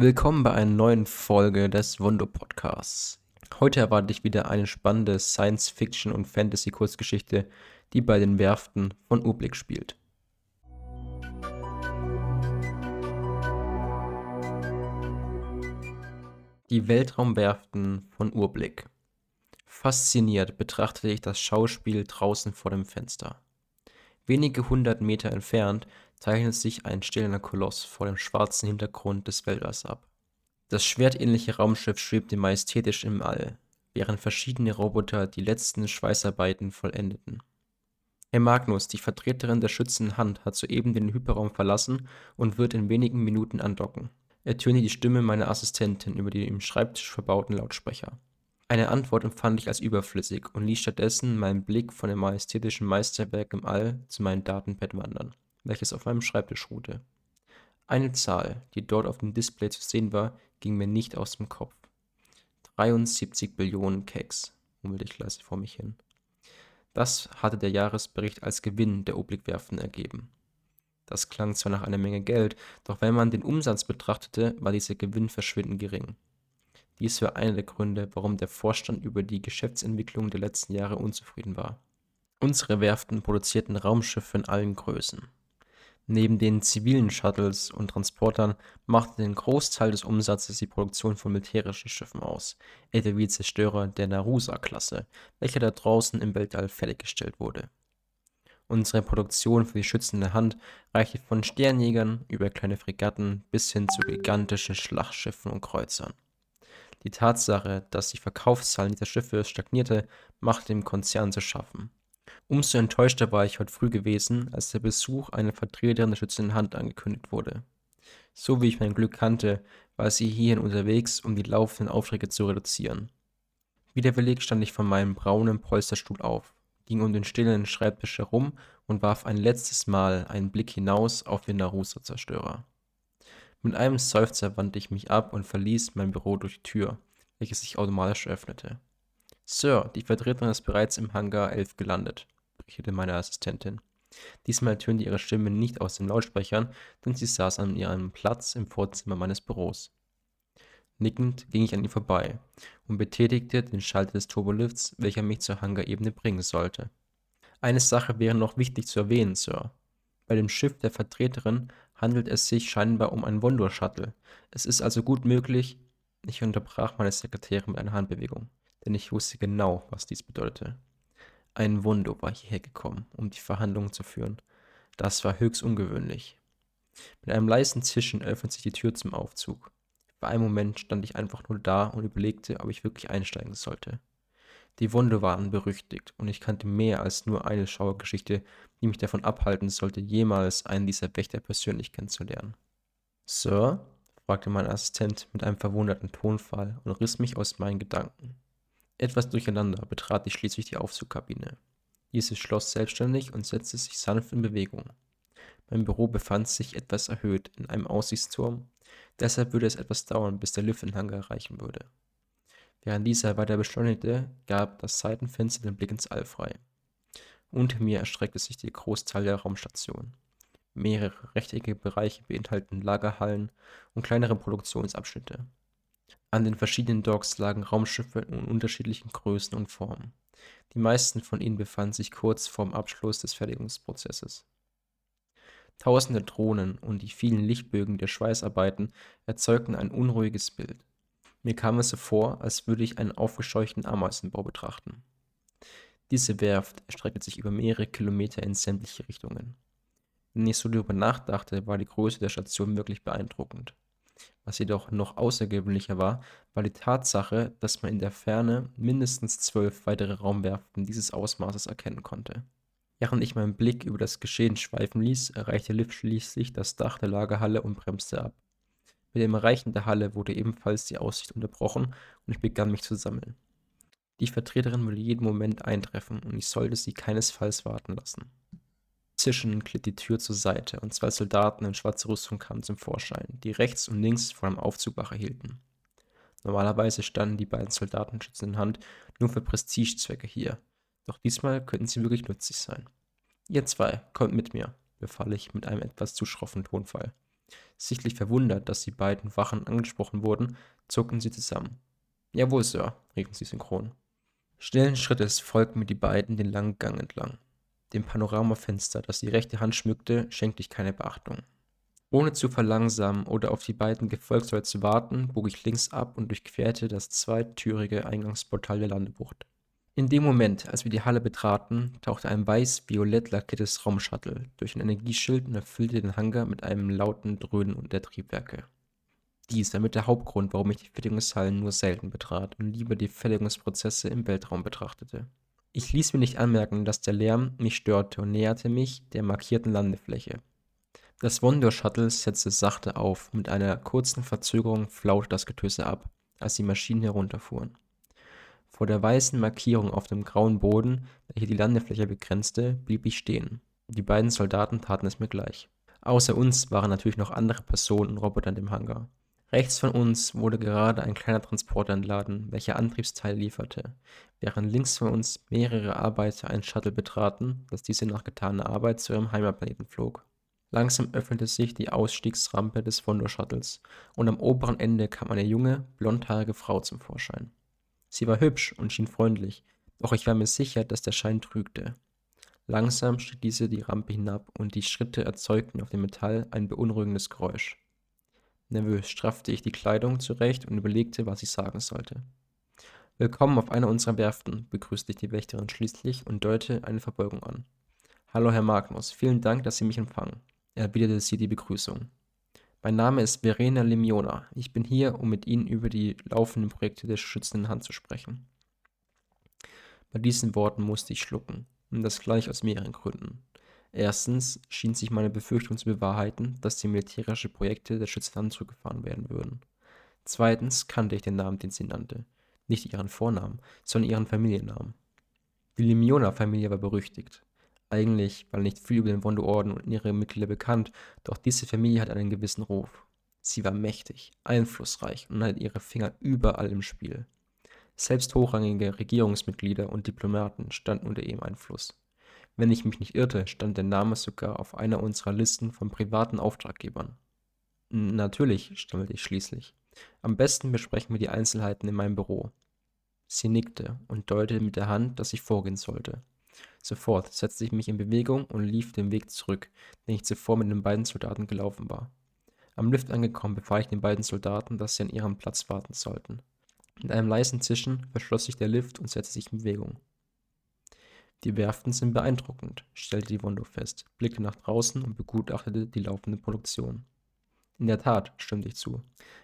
Willkommen bei einer neuen Folge des Wundo Podcasts. Heute erwarte ich wieder eine spannende Science-Fiction- und Fantasy-Kurzgeschichte, die bei den Werften von Urblick spielt. Die Weltraumwerften von Urblick. Fasziniert betrachtete ich das Schauspiel draußen vor dem Fenster. Wenige hundert Meter entfernt zeichnet sich ein stählerner Koloss vor dem schwarzen Hintergrund des Weltalls ab. Das schwertähnliche Raumschiff schwebte majestätisch im All, während verschiedene Roboter die letzten Schweißarbeiten vollendeten. Herr Magnus, die Vertreterin der schützenden Hand, hat soeben den Hyperraum verlassen und wird in wenigen Minuten andocken ertönte die Stimme meiner Assistentin über die im Schreibtisch verbauten Lautsprecher. Eine Antwort empfand ich als überflüssig und ließ stattdessen meinen Blick von dem majestätischen Meisterwerk im All zu meinem Datenpad wandern, welches auf meinem Schreibtisch ruhte. Eine Zahl, die dort auf dem Display zu sehen war, ging mir nicht aus dem Kopf. 73 Billionen Keks, murmelte ich leise vor mich hin. Das hatte der Jahresbericht als Gewinn der Obligwerften ergeben. Das klang zwar nach einer Menge Geld, doch wenn man den Umsatz betrachtete, war dieser Gewinn verschwindend gering. Dies war einer der Gründe, warum der Vorstand über die Geschäftsentwicklung der letzten Jahre unzufrieden war. Unsere Werften produzierten Raumschiffe in allen Größen. Neben den zivilen Shuttles und Transportern machte den Großteil des Umsatzes die Produktion von militärischen Schiffen aus, etwa wie Zerstörer der Narusa-Klasse, welcher da draußen im Weltall fertiggestellt wurde. Unsere Produktion für die schützende Hand reichte von Sternjägern über kleine Fregatten bis hin zu gigantischen Schlachtschiffen und Kreuzern. Die Tatsache, dass die Verkaufszahlen dieser Schiffe stagnierte, machte dem Konzern zu schaffen. Umso enttäuschter war ich heute früh gewesen, als der Besuch einer Vertreterin der schützenden Hand angekündigt wurde. So wie ich mein Glück kannte, war sie hierhin unterwegs, um die laufenden Aufträge zu reduzieren. Widerwillig stand ich von meinem braunen Polsterstuhl auf ging um den stillen Schreibtisch herum und warf ein letztes Mal einen Blick hinaus auf den Naruto-Zerstörer. Mit einem Seufzer wandte ich mich ab und verließ mein Büro durch die Tür, welche sich automatisch öffnete. Sir, die Vertreterin ist bereits im Hangar 11 gelandet, berichtete meine Assistentin. Diesmal tönte ihre Stimme nicht aus den Lautsprechern, denn sie saß an ihrem Platz im Vorzimmer meines Büros. Nickend ging ich an ihr vorbei und betätigte den Schalter des Turbolifts, welcher mich zur Hangarebene bringen sollte. Eine Sache wäre noch wichtig zu erwähnen, Sir. Bei dem Schiff der Vertreterin handelt es sich scheinbar um ein Wondor-Shuttle. Es ist also gut möglich, ich unterbrach meine Sekretärin mit einer Handbewegung, denn ich wusste genau, was dies bedeutete. Ein Wundo war hierher gekommen, um die Verhandlungen zu führen. Das war höchst ungewöhnlich. Mit einem leisen Zischen öffnet sich die Tür zum Aufzug. Für einen Moment stand ich einfach nur da und überlegte, ob ich wirklich einsteigen sollte. Die Wunde waren berüchtigt und ich kannte mehr als nur eine Schauergeschichte, die mich davon abhalten sollte, jemals einen dieser Wächter persönlich kennenzulernen. Sir? fragte mein Assistent mit einem verwunderten Tonfall und riss mich aus meinen Gedanken. Etwas durcheinander betrat ich schließlich die Aufzugkabine. Diese schloss selbstständig und setzte sich sanft in Bewegung. Mein Büro befand sich etwas erhöht in einem Aussichtsturm Deshalb würde es etwas dauern, bis der Lift den Hangar erreichen würde. Während dieser weiter beschleunigte, gab das Seitenfenster den Blick ins All frei. Unter mir erstreckte sich der Großteil der Raumstation. Mehrere rechteckige Bereiche beinhalteten Lagerhallen und kleinere Produktionsabschnitte. An den verschiedenen Docks lagen Raumschiffe in unterschiedlichen Größen und Formen. Die meisten von ihnen befanden sich kurz vorm Abschluss des Fertigungsprozesses. Tausende Drohnen und die vielen Lichtbögen der Schweißarbeiten erzeugten ein unruhiges Bild. Mir kam es so vor, als würde ich einen aufgescheuchten Ameisenbau betrachten. Diese Werft erstreckte sich über mehrere Kilometer in sämtliche Richtungen. Wenn ich so darüber nachdachte, war die Größe der Station wirklich beeindruckend. Was jedoch noch außergewöhnlicher war, war die Tatsache, dass man in der Ferne mindestens zwölf weitere Raumwerften dieses Ausmaßes erkennen konnte. Während ich meinen Blick über das Geschehen schweifen ließ, erreichte Liv schließlich das Dach der Lagerhalle und bremste ab. Mit dem Erreichen der Halle wurde ebenfalls die Aussicht unterbrochen und ich begann mich zu sammeln. Die Vertreterin würde jeden Moment eintreffen und ich sollte sie keinesfalls warten lassen. Zischend glitt die Tür zur Seite und zwei Soldaten in schwarzer Rüstung kamen zum Vorschein, die rechts und links vor dem Aufzug Wache hielten. Normalerweise standen die beiden Soldaten Schützen in Hand nur für Prestigezwecke hier, doch diesmal könnten sie wirklich nützlich sein. Ihr zwei, kommt mit mir, befahl ich mit einem etwas zu schroffen Tonfall. Sichtlich verwundert, dass die beiden Wachen angesprochen wurden, zuckten sie zusammen. Jawohl, Sir, riefen sie synchron. Schnellen Schrittes folgten mir die beiden den langen Gang entlang. Dem Panoramafenster, das die rechte Hand schmückte, schenkte ich keine Beachtung. Ohne zu verlangsamen oder auf die beiden Gefolgsleute zu warten, bog ich links ab und durchquerte das zweitürige Eingangsportal der Landebucht. In dem Moment, als wir die Halle betraten, tauchte ein weiß-violett lackiertes Raumshuttle durch ein Energieschild und erfüllte den Hangar mit einem lauten Dröhnen der Triebwerke. Dies damit der Hauptgrund, warum ich die Fertigungshallen nur selten betrat und lieber die Fertigungsprozesse im Weltraum betrachtete. Ich ließ mir nicht anmerken, dass der Lärm mich störte und näherte mich der markierten Landefläche. Das Wondor-Shuttle setzte sachte auf, mit einer kurzen Verzögerung flaute das Getöse ab, als die Maschinen herunterfuhren. Vor der weißen Markierung auf dem grauen Boden, welche die Landefläche begrenzte, blieb ich stehen. Die beiden Soldaten taten es mir gleich. Außer uns waren natürlich noch andere Personen und Roboter in dem Hangar. Rechts von uns wurde gerade ein kleiner Transporter entladen, welcher Antriebsteile lieferte, während links von uns mehrere Arbeiter ein Shuttle betraten, das diese nach getaner Arbeit zu ihrem Heimatplaneten flog. Langsam öffnete sich die Ausstiegsrampe des Fondo-Shuttles und am oberen Ende kam eine junge, blondhaarige Frau zum Vorschein. Sie war hübsch und schien freundlich, doch ich war mir sicher, dass der Schein trügte. Langsam stieg diese die Rampe hinab und die Schritte erzeugten auf dem Metall ein beunruhigendes Geräusch. Nervös straffte ich die Kleidung zurecht und überlegte, was ich sagen sollte. Willkommen auf einer unserer Werften, begrüßte ich die Wächterin schließlich und deutete eine Verbeugung an. Hallo, Herr Magnus, vielen Dank, dass Sie mich empfangen, erwiderte sie die Begrüßung. Mein Name ist Verena Lemiona. Ich bin hier, um mit Ihnen über die laufenden Projekte der schützenden Hand zu sprechen. Bei diesen Worten musste ich schlucken, und das gleich aus mehreren Gründen. Erstens schien sich meine Befürchtung zu bewahrheiten, dass die militärischen Projekte der schützenden zurückgefahren werden würden. Zweitens kannte ich den Namen, den sie nannte. Nicht ihren Vornamen, sondern ihren Familiennamen. Die Lemiona-Familie war berüchtigt. Eigentlich war nicht viel über den Wondo-Orden und ihre Mitglieder bekannt, doch diese Familie hat einen gewissen Ruf. Sie war mächtig, einflussreich und hatte ihre Finger überall im Spiel. Selbst hochrangige Regierungsmitglieder und Diplomaten standen unter ihrem Einfluss. Wenn ich mich nicht irrte, stand der Name sogar auf einer unserer Listen von privaten Auftraggebern. Natürlich, stammelte ich schließlich. Am besten besprechen wir die Einzelheiten in meinem Büro. Sie nickte und deutete mit der Hand, dass ich vorgehen sollte. Sofort setzte ich mich in Bewegung und lief den Weg zurück, den ich zuvor mit den beiden Soldaten gelaufen war. Am Lift angekommen, befahl ich den beiden Soldaten, dass sie an ihrem Platz warten sollten. Mit einem leisen Zischen verschloss sich der Lift und setzte sich in Bewegung. Die Werften sind beeindruckend, stellte die Wondo fest, blickte nach draußen und begutachtete die laufende Produktion. In der Tat, stimmte ich zu.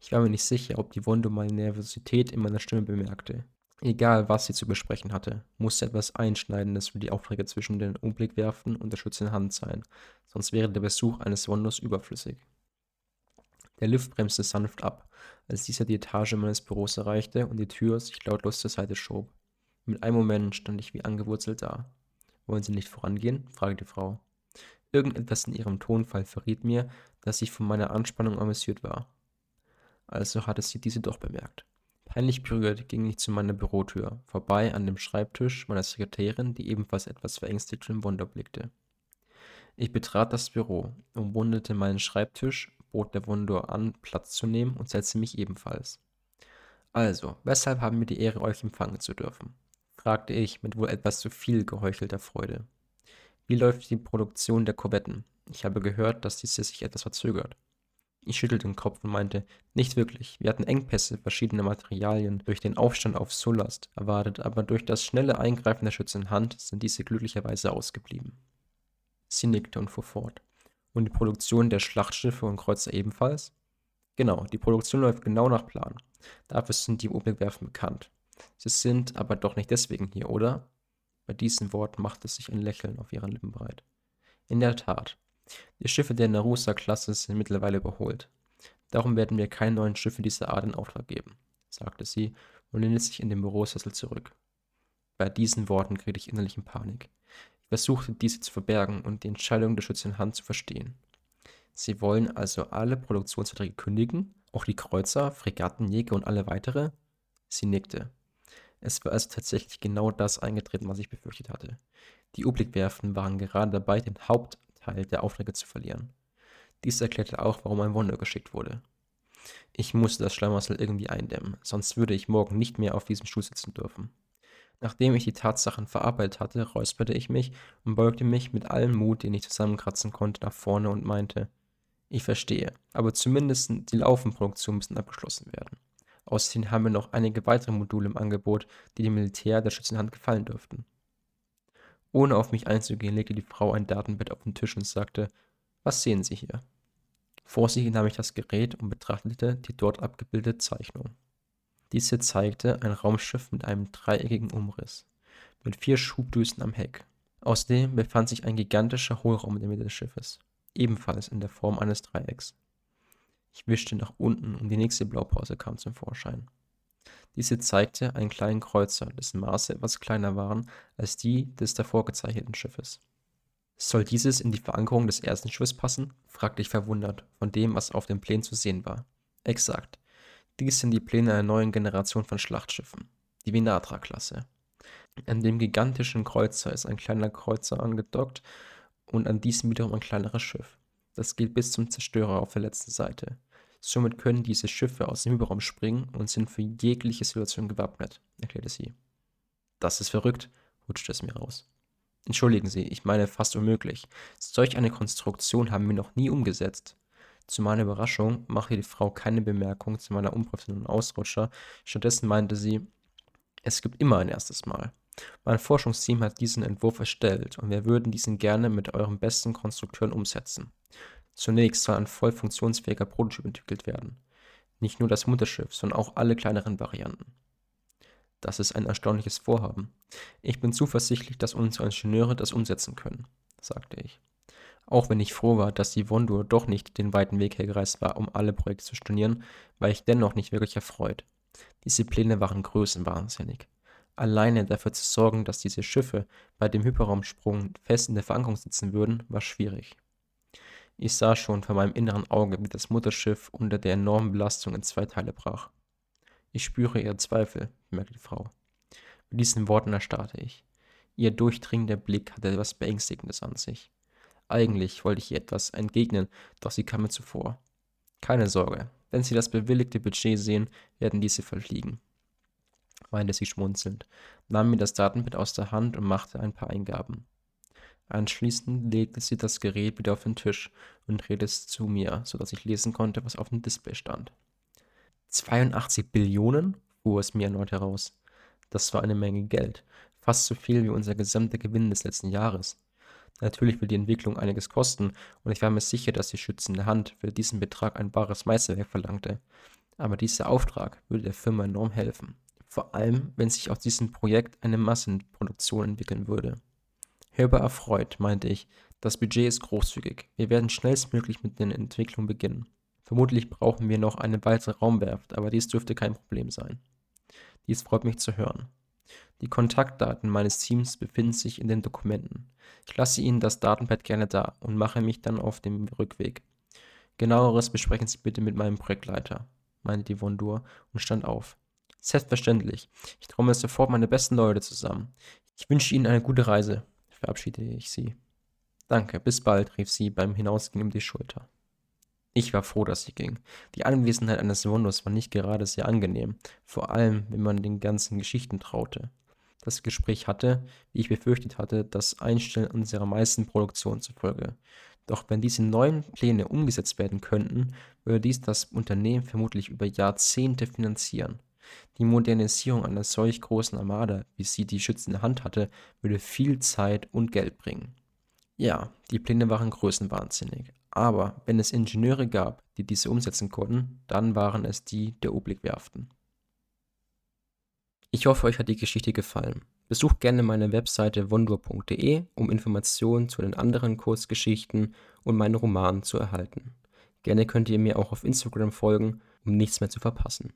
Ich war mir nicht sicher, ob die Wondo meine Nervosität in meiner Stimme bemerkte. Egal, was sie zu besprechen hatte, musste etwas Einschneidendes für die Aufträge zwischen den Umblickwärften und der schützenden Hand sein, sonst wäre der Besuch eines Wonders überflüssig. Der Lift bremste sanft ab, als dieser die Etage meines Büros erreichte und die Tür sich lautlos zur Seite schob. Mit einem Moment stand ich wie angewurzelt da. Wollen Sie nicht vorangehen? fragte die Frau. Irgendetwas in ihrem Tonfall verriet mir, dass ich von meiner Anspannung amüsiert war. Also hatte sie diese doch bemerkt. Peinlich berührt ging ich zu meiner Bürotür, vorbei an dem Schreibtisch meiner Sekretärin, die ebenfalls etwas verängstigt in Wunder blickte. Ich betrat das Büro, umrundete meinen Schreibtisch, bot der Wondor an, Platz zu nehmen und setzte mich ebenfalls. Also, weshalb haben wir die Ehre, euch empfangen zu dürfen? Fragte ich mit wohl etwas zu viel geheuchelter Freude. Wie läuft die Produktion der Korvetten? Ich habe gehört, dass diese sich etwas verzögert. Ich schüttelte den Kopf und meinte, nicht wirklich. Wir hatten Engpässe verschiedener Materialien durch den Aufstand auf Solast erwartet, aber durch das schnelle Eingreifen der schützenden Hand sind diese glücklicherweise ausgeblieben. Sie nickte und fuhr fort. Und die Produktion der Schlachtschiffe und Kreuzer ebenfalls? Genau, die Produktion läuft genau nach Plan. Dafür sind die Obelwerfen bekannt. Sie sind aber doch nicht deswegen hier, oder? Bei diesen Worten machte sich ein Lächeln auf ihren Lippen breit. In der Tat, die Schiffe der Narusa-Klasse sind mittlerweile überholt. Darum werden wir keine neuen Schiffe dieser Art in Auftrag geben, sagte sie und lehnte sich in den Bürosessel zurück. Bei diesen Worten geriet ich innerlich in Panik. Ich versuchte, diese zu verbergen und die Entscheidung der schützenden Hand zu verstehen. Sie wollen also alle Produktionsverträge kündigen, auch die Kreuzer, Fregatten, Jäger und alle weitere? Sie nickte. Es war also tatsächlich genau das eingetreten, was ich befürchtet hatte. Die Ublikwerften waren gerade dabei, den Haupt Teil der Aufträge zu verlieren. Dies erklärte auch, warum ein Wunder geschickt wurde. Ich musste das Schlamassel irgendwie eindämmen, sonst würde ich morgen nicht mehr auf diesem Stuhl sitzen dürfen. Nachdem ich die Tatsachen verarbeitet hatte, räusperte ich mich und beugte mich mit allem Mut, den ich zusammenkratzen konnte, nach vorne und meinte, ich verstehe, aber zumindest die Laufenproduktion müssen abgeschlossen werden. Außerdem haben wir noch einige weitere Module im Angebot, die dem Militär der Schützenhand gefallen dürften. Ohne auf mich einzugehen, legte die Frau ein Datenbett auf den Tisch und sagte, was sehen Sie hier? Vorsichtig nahm ich das Gerät und betrachtete die dort abgebildete Zeichnung. Diese zeigte ein Raumschiff mit einem dreieckigen Umriss, mit vier Schubdüsen am Heck. Außerdem befand sich ein gigantischer Hohlraum in der Mitte des Schiffes, ebenfalls in der Form eines Dreiecks. Ich wischte nach unten und die nächste Blaupause kam zum Vorschein. Diese zeigte einen kleinen Kreuzer, dessen Maße etwas kleiner waren als die des davor gezeichneten Schiffes. Soll dieses in die Verankerung des ersten Schiffes passen? fragte ich verwundert von dem, was auf dem Plänen zu sehen war. Exakt. Dies sind die Pläne einer neuen Generation von Schlachtschiffen, die Vinatra-Klasse. An dem gigantischen Kreuzer ist ein kleiner Kreuzer angedockt und an diesem wiederum ein kleineres Schiff. Das geht bis zum Zerstörer auf der letzten Seite. Somit können diese Schiffe aus dem Überraum springen und sind für jegliche Situation gewappnet, erklärte sie. Das ist verrückt, rutschte es mir raus. Entschuldigen Sie, ich meine fast unmöglich. Solch eine Konstruktion haben wir noch nie umgesetzt. Zu meiner Überraschung machte die Frau keine Bemerkung zu meiner unprofessionellen Ausrutscher. Stattdessen meinte sie, es gibt immer ein erstes Mal. Mein Forschungsteam hat diesen Entwurf erstellt und wir würden diesen gerne mit euren besten Konstrukteuren umsetzen. Zunächst soll ein voll funktionsfähiger Prototyp entwickelt werden. Nicht nur das Mutterschiff, sondern auch alle kleineren Varianten. Das ist ein erstaunliches Vorhaben. Ich bin zuversichtlich, dass unsere Ingenieure das umsetzen können, sagte ich. Auch wenn ich froh war, dass die Wondur doch nicht den weiten Weg hergereist war, um alle Projekte zu stornieren, war ich dennoch nicht wirklich erfreut. Diese Pläne waren größenwahnsinnig. Alleine dafür zu sorgen, dass diese Schiffe bei dem Hyperraumsprung fest in der Verankerung sitzen würden, war schwierig. Ich sah schon vor meinem inneren Auge, wie das Mutterschiff unter der enormen Belastung in zwei Teile brach. Ich spüre ihre Zweifel, bemerkte die Frau. Mit diesen Worten erstarrte ich. Ihr durchdringender Blick hatte etwas Beängstigendes an sich. Eigentlich wollte ich ihr etwas entgegnen, doch sie kam mir zuvor. Keine Sorge, wenn Sie das bewilligte Budget sehen, werden diese verfliegen, meinte sie schmunzelnd, nahm mir das Datenbett aus der Hand und machte ein paar Eingaben. Anschließend legte sie das Gerät wieder auf den Tisch und drehte es zu mir, sodass ich lesen konnte, was auf dem Display stand. 82 Billionen? fuhr es mir erneut heraus. Das war eine Menge Geld, fast so viel wie unser gesamter Gewinn des letzten Jahres. Natürlich wird die Entwicklung einiges kosten, und ich war mir sicher, dass die schützende Hand für diesen Betrag ein wahres Meisterwerk verlangte. Aber dieser Auftrag würde der Firma enorm helfen. Vor allem, wenn sich aus diesem Projekt eine Massenproduktion entwickeln würde. Hörbar erfreut, meinte ich, das Budget ist großzügig. Wir werden schnellstmöglich mit der Entwicklung beginnen. Vermutlich brauchen wir noch eine weitere Raumwerft, aber dies dürfte kein Problem sein. Dies freut mich zu hören. Die Kontaktdaten meines Teams befinden sich in den Dokumenten. Ich lasse Ihnen das Datenpad gerne da und mache mich dann auf dem Rückweg. Genaueres besprechen Sie bitte mit meinem Projektleiter, meinte die Vondur und stand auf. Selbstverständlich. Ich trommel sofort meine besten Leute zusammen. Ich wünsche Ihnen eine gute Reise, verabschiedete ich sie. Danke, bis bald, rief sie beim Hinausgehen um die Schulter. Ich war froh, dass sie ging. Die Anwesenheit eines Wunders war nicht gerade sehr angenehm, vor allem wenn man den ganzen Geschichten traute. Das Gespräch hatte, wie ich befürchtet hatte, das Einstellen unserer meisten Produktionen zur Folge. Doch wenn diese neuen Pläne umgesetzt werden könnten, würde dies das Unternehmen vermutlich über Jahrzehnte finanzieren. Die Modernisierung einer solch großen Armada, wie sie die schützende Hand hatte, würde viel Zeit und Geld bringen. Ja, die Pläne waren größenwahnsinnig, aber wenn es Ingenieure gab, die diese umsetzen konnten, dann waren es die der Obligwerften. Ich hoffe, euch hat die Geschichte gefallen. Besucht gerne meine Webseite wondur.de, um Informationen zu den anderen Kurzgeschichten und meinen Romanen zu erhalten. Gerne könnt ihr mir auch auf Instagram folgen, um nichts mehr zu verpassen.